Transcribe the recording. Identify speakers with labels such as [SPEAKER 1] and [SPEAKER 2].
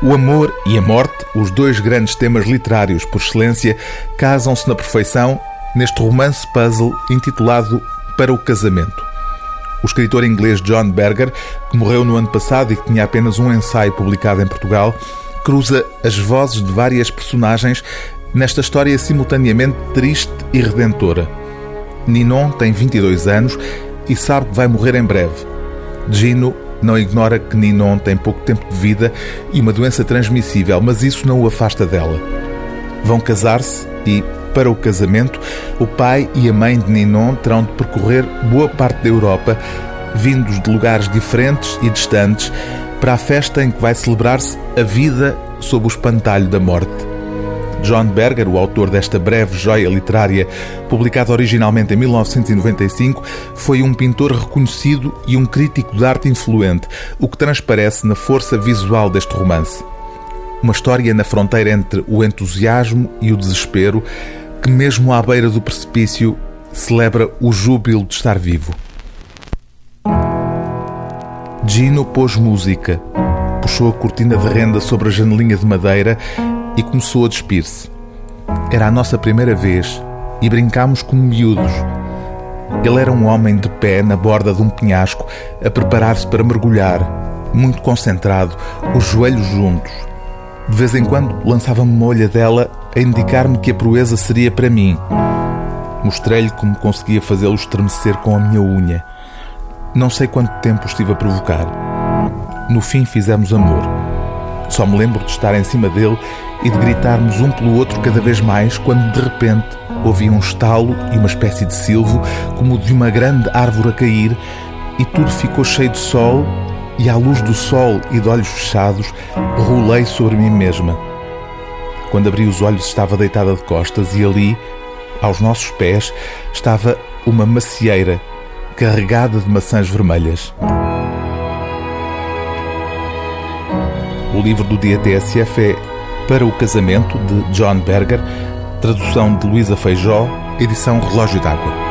[SPEAKER 1] O amor e a morte, os dois grandes temas literários por excelência, casam-se na perfeição neste romance puzzle intitulado Para o Casamento. O escritor inglês John Berger, que morreu no ano passado e que tinha apenas um ensaio publicado em Portugal, cruza as vozes de várias personagens nesta história simultaneamente triste e redentora. Ninon tem 22 anos e sabe que vai morrer em breve. Gino não ignora que Ninon tem pouco tempo de vida e uma doença transmissível, mas isso não o afasta dela. Vão casar-se e, para o casamento, o pai e a mãe de Ninon terão de percorrer boa parte da Europa, vindos de lugares diferentes e distantes, para a festa em que vai celebrar-se a vida sob o espantalho da morte. John Berger, o autor desta breve joia literária, publicada originalmente em 1995, foi um pintor reconhecido e um crítico de arte influente, o que transparece na força visual deste romance. Uma história na fronteira entre o entusiasmo e o desespero, que, mesmo à beira do precipício, celebra o júbilo de estar vivo. Gino pôs música, puxou a cortina de renda sobre a janelinha de madeira e começou a despir-se. Era a nossa primeira vez e brincámos como miúdos. Ele era um homem de pé na borda de um penhasco, a preparar-se para mergulhar, muito concentrado, os joelhos juntos. De vez em quando lançava-me uma olhadela a indicar-me que a proeza seria para mim. Mostrei-lhe como conseguia fazê-lo estremecer com a minha unha. Não sei quanto tempo estive a provocar. No fim fizemos amor. Só me lembro de estar em cima dele e de gritarmos um pelo outro cada vez mais quando de repente ouvi um estalo e uma espécie de silvo como de uma grande árvore a cair e tudo ficou cheio de sol e à luz do sol e de olhos fechados rolei sobre mim mesma. Quando abri os olhos estava deitada de costas e ali, aos nossos pés, estava uma macieira carregada de maçãs vermelhas. O livro do dia TSF é Para o Casamento, de John Berger, tradução de Luísa Feijó, edição Relógio d'Água.